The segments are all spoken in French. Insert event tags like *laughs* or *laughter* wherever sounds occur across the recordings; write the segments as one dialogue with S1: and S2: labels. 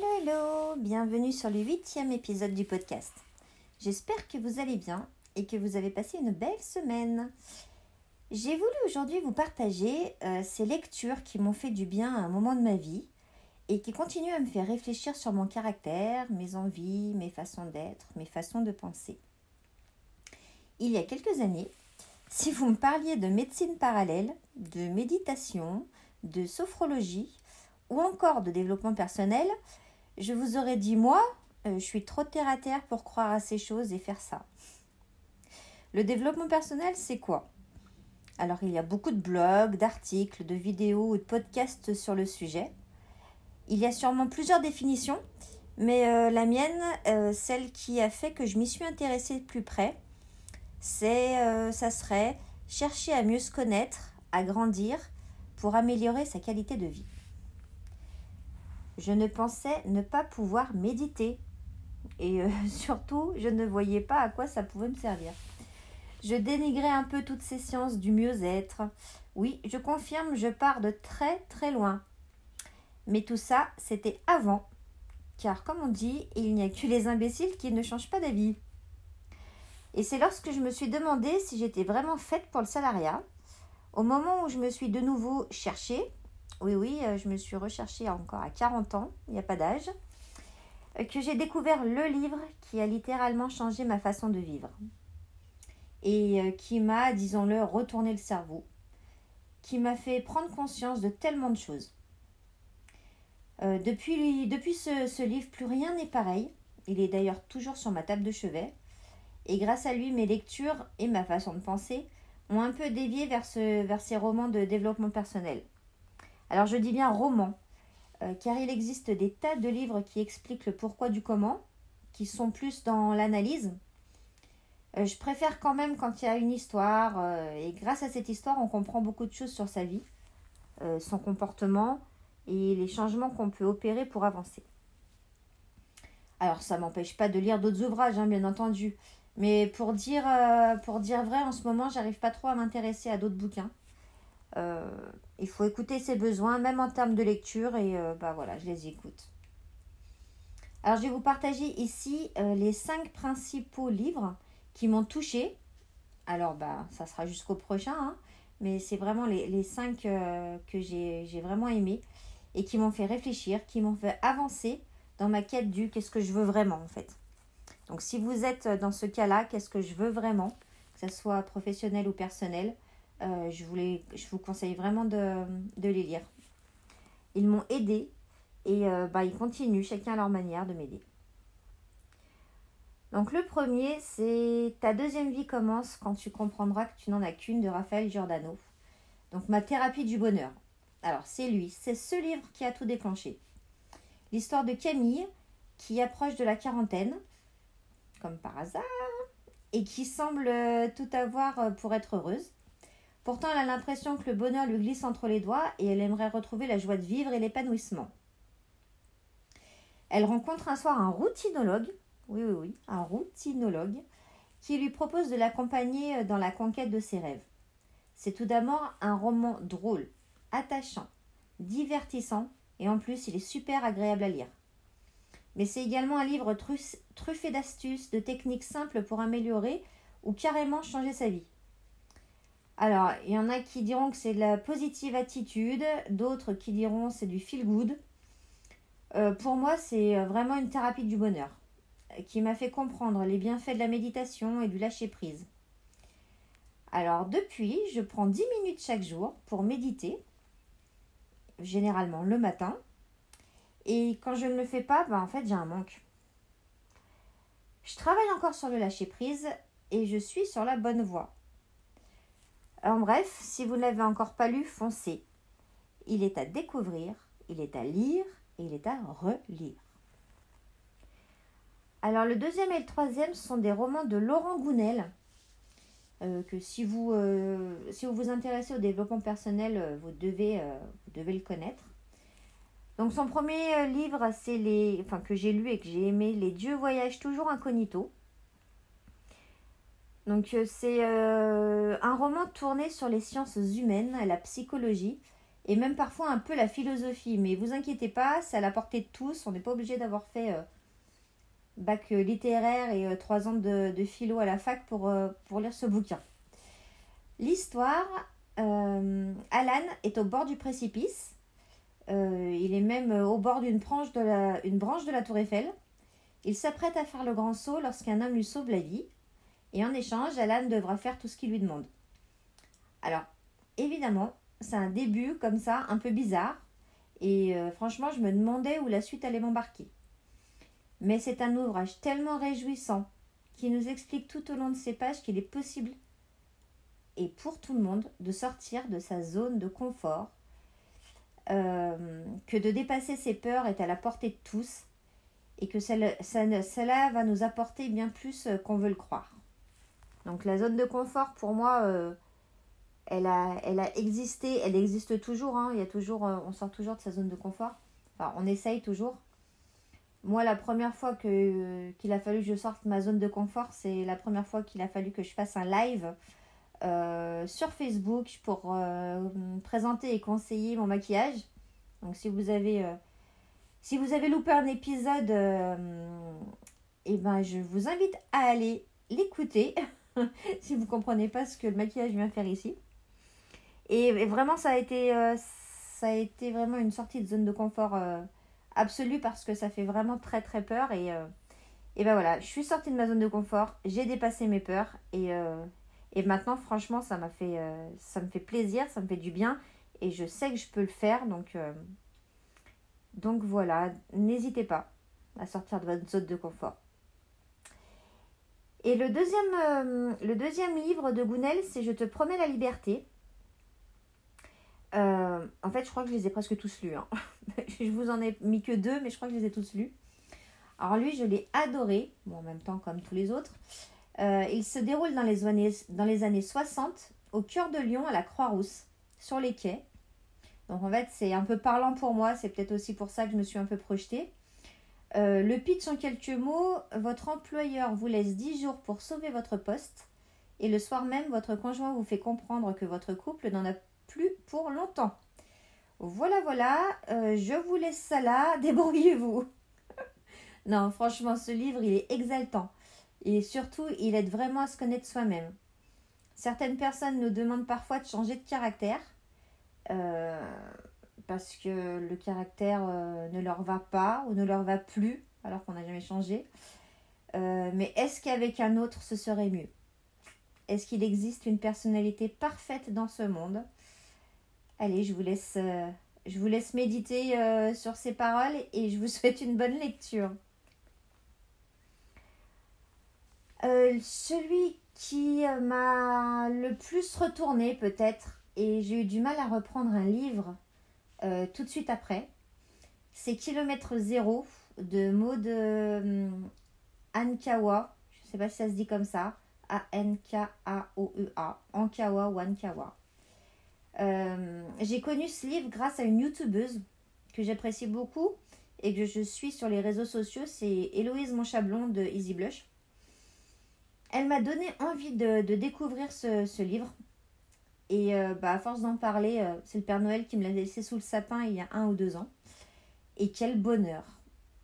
S1: Hello, hello, bienvenue sur le huitième épisode du podcast. J'espère que vous allez bien et que vous avez passé une belle semaine. J'ai voulu aujourd'hui vous partager euh, ces lectures qui m'ont fait du bien à un moment de ma vie et qui continuent à me faire réfléchir sur mon caractère, mes envies, mes façons d'être, mes façons de penser. Il y a quelques années, si vous me parliez de médecine parallèle, de méditation, de sophrologie, ou encore de développement personnel, je vous aurais dit, moi, euh, je suis trop terre à terre pour croire à ces choses et faire ça. Le développement personnel, c'est quoi? Alors, il y a beaucoup de blogs, d'articles, de vidéos ou de podcasts sur le sujet. Il y a sûrement plusieurs définitions, mais euh, la mienne, euh, celle qui a fait que je m'y suis intéressée de plus près, c'est, ça serait chercher à mieux se connaître, à grandir pour améliorer sa qualité de vie je ne pensais ne pas pouvoir méditer. Et euh, *laughs* surtout, je ne voyais pas à quoi ça pouvait me servir. Je dénigrais un peu toutes ces sciences du mieux-être. Oui, je confirme, je pars de très très loin. Mais tout ça, c'était avant. Car comme on dit, il n'y a que les imbéciles qui ne changent pas d'avis. Et c'est lorsque je me suis demandé si j'étais vraiment faite pour le salariat, au moment où je me suis de nouveau cherchée, oui, oui, euh, je me suis recherchée encore à 40 ans, il n'y a pas d'âge, euh, que j'ai découvert le livre qui a littéralement changé ma façon de vivre et euh, qui m'a, disons-le, retourné le cerveau, qui m'a fait prendre conscience de tellement de choses. depuis ce, livre, plus rien n'est pareil. Il est d'ailleurs toujours sur ma table de chevet. Et grâce à lui, mes lectures et ma façon de penser ont un peu dévié vers, ce, vers ces romans de développement personnel. Alors je dis bien roman, euh, car il existe des tas de livres qui expliquent le pourquoi du comment, qui sont plus dans l'analyse. Euh, je préfère quand même quand il y a une histoire, euh, et grâce à cette histoire, on comprend beaucoup de choses sur sa vie, son comportement et les changements qu'on peut opérer pour avancer. Alors ça m'empêche pas de lire d'autres ouvrages, hein, bien entendu. Mais pour dire, pour dire vrai, en ce moment, j'arrive pas trop à m'intéresser à d'autres bouquins. Euh, il faut écouter ses besoins, même en termes de lecture, et euh, bah voilà, je les écoute. Alors, je vais vous partager ici euh, les cinq principaux livres qui m'ont touché. Alors, bah, ça sera jusqu'au prochain, hein, mais c'est vraiment les, les cinq que j'ai vraiment aimés et qui m'ont fait réfléchir, qui m'ont fait avancer dans ma quête du qu'est-ce que je veux vraiment en fait. Donc, si vous êtes dans ce cas-là, qu'est-ce que je veux vraiment, que ce soit professionnel ou personnel, euh, je, voulais, je vous conseille vraiment de, les lire. Ils m'ont aidé et euh, bah, ils continuent chacun à leur manière de m'aider. Donc le premier, c'est Ta deuxième vie commence quand tu comprendras que tu n'en as qu'une de Raphaël Giordano. Donc ma thérapie du bonheur. Alors c'est lui, c'est ce livre qui a tout déclenché. L'histoire de Camille qui approche de la quarantaine, comme par hasard, et qui semble euh, tout avoir pour être heureuse. Pourtant, elle a l'impression que le bonheur lui glisse entre les doigts et elle aimerait retrouver la joie de vivre et l'épanouissement. Elle rencontre un soir un routinologue, oui, oui, oui, un routinologue, qui lui propose de l'accompagner dans la conquête de ses rêves. C'est tout d'abord un roman drôle, attachant, divertissant et en plus il est super agréable à lire. Mais c'est également un livre truffé d'astuces, de techniques simples pour améliorer ou carrément changer sa vie. Alors, il y en a qui diront que c'est de la positive attitude, d'autres qui diront c'est du feel good. Euh, pour moi, c'est vraiment une thérapie du bonheur qui m'a fait comprendre les bienfaits de la méditation et du lâcher prise. Alors, depuis, je prends 10 minutes chaque jour pour méditer, généralement le matin. Et quand je ne le fais pas, ben, en fait, j'ai un manque. Je travaille encore sur le lâcher prise et je suis sur la bonne voie. En bref, si vous ne l'avez encore pas lu, foncez. Il est à découvrir, il est à lire et il est à relire. Alors le deuxième et le troisième sont des romans de Laurent Gounel. Euh, que si vous, euh, si vous vous intéressez au développement personnel, euh, vous, devez, vous devez le connaître. Donc son premier livre, c'est les, enfin que j'ai lu et que j'ai aimé, Les dieux voyagent toujours incognito. Donc euh, c'est euh, un roman tourné sur les sciences humaines, la psychologie et même parfois un peu la philosophie. Mais vous inquiétez pas, c'est à la portée de tous. On n'est pas obligé d'avoir fait euh, bac littéraire et trois ans de, philo à la fac pour, pour lire ce bouquin. L'histoire, Alan est au bord du précipice. il est même au bord d'une branche, de la, une branche de la tour Eiffel. Il s'apprête à faire le grand saut lorsqu'un homme lui sauve la vie. Et en échange, Alan devra faire tout ce qu'il lui demande. Alors, évidemment, c'est un début comme ça, un peu bizarre. Et euh, franchement, je me demandais où la suite allait m'embarquer. Mais c'est un ouvrage tellement réjouissant qui nous explique tout au long de ces pages qu'il est possible, et pour tout le monde, de sortir de sa zone de confort, euh, que de dépasser ses peurs est à la portée de tous, et que cela, va nous apporter bien plus euh, qu'on veut le croire. Donc la zone de confort, pour moi, euh, elle, a, elle a existé, elle existe toujours. Hein. Euh, on sort toujours de sa zone de confort. Enfin, on essaye toujours. Moi, la première fois qu'il a fallu que je sorte ma zone de confort, c'est la première fois qu'il a fallu que je fasse un live euh, sur Facebook pour présenter et conseiller mon maquillage. Donc si vous avez, si vous avez loupé un épisode, eh ben, je vous invite à aller l'écouter. *laughs* *laughs* si vous comprenez pas ce que le maquillage vient faire ici. Et, vraiment, ça a, été, euh, ça a été vraiment une sortie de zone de confort euh, absolue parce que ça fait vraiment très très peur. Et, euh, et ben voilà, je suis sortie de ma zone de confort, j'ai dépassé mes peurs et, et maintenant, franchement, ça m'a fait, ça me fait plaisir, ça me fait du bien et je sais que je peux le faire. Donc, donc voilà, n'hésitez pas à sortir de votre zone de confort. Et le deuxième, euh, le deuxième livre de Gounel, c'est Je te promets la liberté. Euh, en fait, je crois que je les ai presque tous lus. Hein. *laughs* je vous en ai mis que deux, mais je crois que je les ai tous lus. Alors lui, je l'ai adoré, bon, en même temps comme tous les autres. Euh, il se déroule dans les, années, dans les années 60, au cœur de Lyon, à la Croix-Rousse, sur les quais. Donc en fait, c'est un peu parlant pour moi, c'est peut-être aussi pour ça que je me suis un peu projetée. Euh, le pitch en quelques mots, votre employeur vous laisse 10 jours pour sauver votre poste et le soir même, votre conjoint vous fait comprendre que votre couple n'en a plus pour longtemps. Voilà, voilà, euh, je vous laisse ça là, *laughs* débrouillez-vous. non, franchement, ce livre, il est exaltant. Et surtout, il aide vraiment à se connaître soi-même. Certaines personnes nous demandent parfois de changer de caractère. Euh, parce que le caractère euh, ne leur va pas ou ne leur va plus alors qu'on n'a jamais changé. Euh, mais est-ce qu'avec un autre ce serait mieux? Est-ce qu'il existe une personnalité parfaite dans ce monde? Allez, je vous laisse, euh, je vous laisse méditer sur ces paroles et je vous *laughs* souhaite une bonne lecture. celui qui m'a le plus retourné peut-être, et j'ai eu du mal à reprendre un livre euh, tout de suite après. C'est Kilomètre Zéro de Maud euh, Ankawa. Je ne sais pas si ça se dit comme ça. A-N-K-A-O-E-A. E Ankawa ou Ankawa. Euh, j'ai connu ce livre grâce à une youtubeuse que j'apprécie beaucoup et que je suis sur les réseaux sociaux. C'est Héloïse Monchablon de Easy Blush. Elle m'a donné envie de, découvrir ce, livre et euh, bah, à force d'en parler, euh, c'est le Père Noël qui me l'a laissé sous le sapin il y a un ou deux ans. Et quel bonheur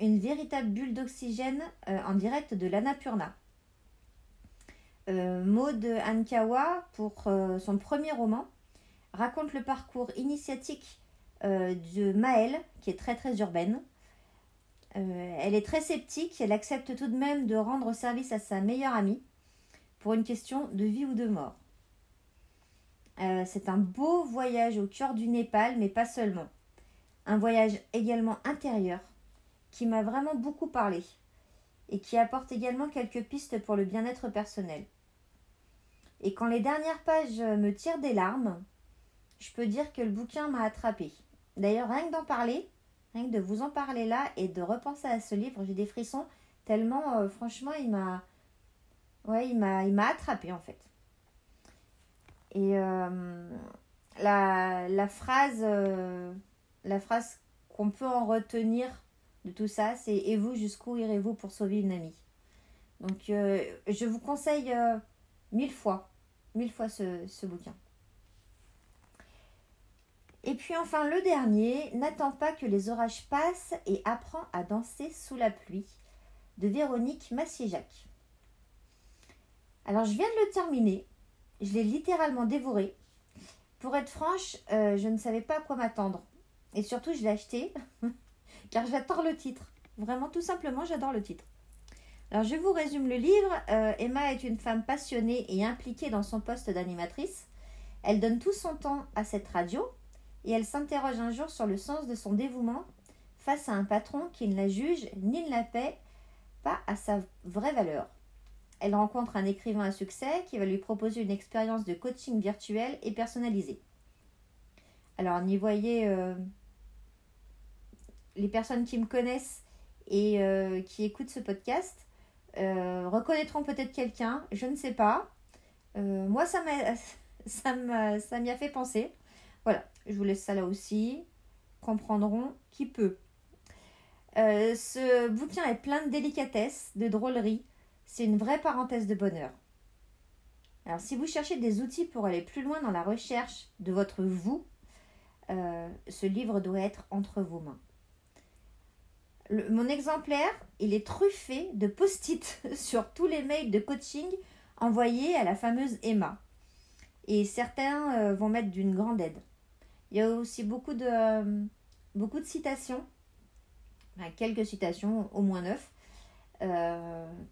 S1: Une véritable bulle d'oxygène euh, en direct de l'Annapurna. Maud Ankawa, pour son premier roman, raconte le parcours initiatique de Maëlle, qui est très très urbaine. elle est très sceptique, elle accepte tout de même de rendre service à sa meilleure amie pour une question de vie ou de mort. Euh, c'est un beau voyage au cœur du Népal, mais pas seulement. Un voyage également intérieur qui m'a vraiment beaucoup parlé et qui apporte également quelques pistes pour le bien-être personnel. Et quand les dernières pages me tirent des larmes, je peux dire que le bouquin m'a attrapé. D'ailleurs, rien que d'en parler, rien que de vous en parler là et de repenser à ce livre, j'ai des frissons tellement, euh, franchement, il m'a, ouais, il m'a, il m'a attrapé en fait. Et euh, la, phrase, euh, la phrase qu'on peut en retenir de tout ça, c'est Et vous, jusqu'où irez-vous pour sauver une amie? Donc, euh, je vous conseille mille fois, mille fois ce, bouquin. Et puis enfin le dernier, N'attends pas que les orages passent et apprends à danser sous la pluie de Véronique Massier-Jacques. Alors je viens de le terminer, je l'ai littéralement dévoré. Pour être franche, euh, je ne savais pas à quoi m'attendre. Et surtout, je l'ai acheté *laughs* car j'adore le titre. Vraiment, tout simplement, j'adore le titre. Alors, je vous résume le livre. Euh, Emma est une femme passionnée et impliquée dans son poste d'animatrice. Elle donne tout son temps à cette radio et elle s'interroge un jour sur le sens de son dévouement face à un patron qui ne la juge ni ne la paie pas à sa vraie valeur. Elle rencontre un écrivain à succès qui va lui proposer une expérience de coaching virtuel et personnalisée. Alors, n'y voyez euh, les personnes qui me connaissent et euh, qui écoutent ce podcast euh, reconnaîtront peut-être quelqu'un, je ne sais pas. moi, *laughs* ça m'a ça m'y a fait penser. Voilà, je vous laisse ça là aussi. Comprendront qui peut. ce bouquin est plein de délicatesse, de drôleries, c'est une vraie parenthèse de bonheur. Alors si vous cherchez des outils pour aller plus loin dans la recherche de votre vous, euh, ce livre doit être entre vos mains. mon exemplaire, il est truffé de post-it *laughs* sur tous les mails de coaching envoyés à la fameuse Emma. Et certains euh, vont mettre d'une grande aide. Il y a aussi beaucoup de, euh, beaucoup de citations, quelques citations, au moins neuf,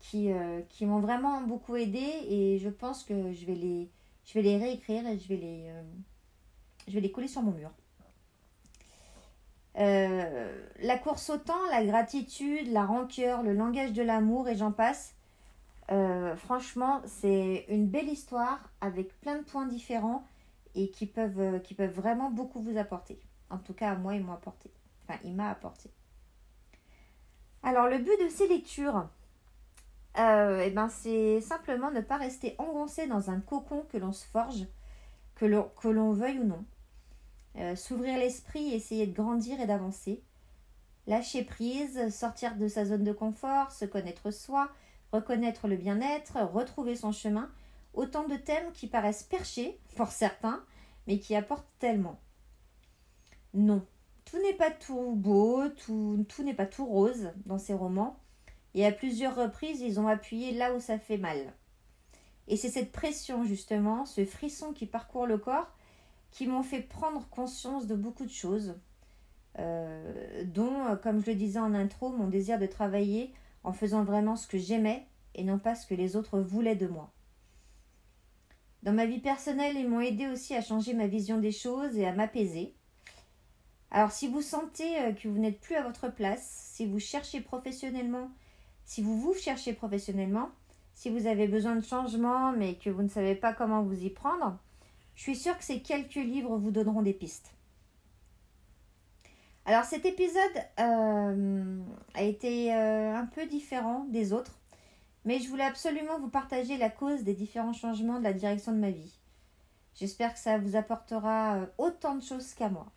S1: qui, euh, qui m'ont vraiment beaucoup aidé et je pense que je vais les, je vais les réécrire et je vais les, euh, je vais les coller sur mon mur. la course au temps, la gratitude, la rancœur, le langage de l'amour et j'en passe. franchement, c'est une belle histoire avec plein de points différents et qui peuvent, qui peuvent vraiment beaucoup vous apporter. En tout cas, à moi, ils m'ont apporté. Enfin, il m'a apporté. Alors le but de ces lectures, euh, eh ben, c'est simplement ne pas rester engoncé dans un cocon que l'on se forge, que l'on veuille ou non. Euh, s'ouvrir l'esprit, essayer de grandir et d'avancer. Lâcher prise, sortir de sa zone de confort, se connaître soi, reconnaître le bien-être, retrouver son chemin. Autant de thèmes qui paraissent perchés pour certains, mais qui apportent tellement. Non, tout n'est pas tout beau, tout, tout n'est pas tout rose dans ces romans. Et à plusieurs reprises, ils ont appuyé là où ça fait mal. Et c'est cette pression, justement, ce frisson qui parcourt le corps, qui m'ont fait prendre conscience de beaucoup de choses, euh, dont, comme je le disais en intro, mon désir de travailler en faisant vraiment ce que j'aimais et non pas ce que les autres voulaient de moi. Dans ma vie personnelle, ils m'ont aidé aussi à changer ma vision des choses et à m'apaiser. Alors si vous sentez euh, que vous n'êtes plus à votre place, si vous cherchez professionnellement, si vous vous cherchez professionnellement, si vous avez besoin de changement mais que vous ne savez pas comment vous y prendre, je suis sûre que ces quelques livres vous donneront des pistes. Alors cet épisode euh, a été euh, un peu différent des autres, mais je voulais absolument vous partager la cause des différents changements de la direction de ma vie. J'espère que ça vous apportera autant de choses qu'à moi.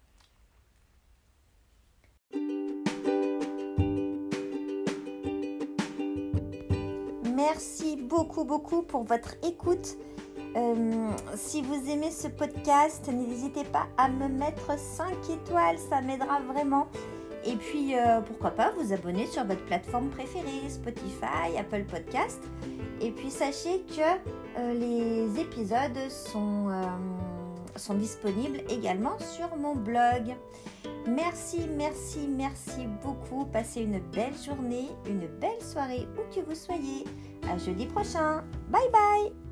S1: Merci beaucoup, beaucoup pour votre écoute. Euh, si vous aimez ce podcast, n'hésitez pas à me mettre 5 étoiles, ça m'aidera vraiment. Et puis, euh, pourquoi pas vous abonner sur votre plateforme préférée, Spotify, Apple Podcast. Et puis, sachez que euh, les épisodes sont, sont disponibles également sur mon blog. Merci, merci, merci beaucoup. Passez une belle journée, une belle soirée où que vous soyez. À jeudi prochain. Bye bye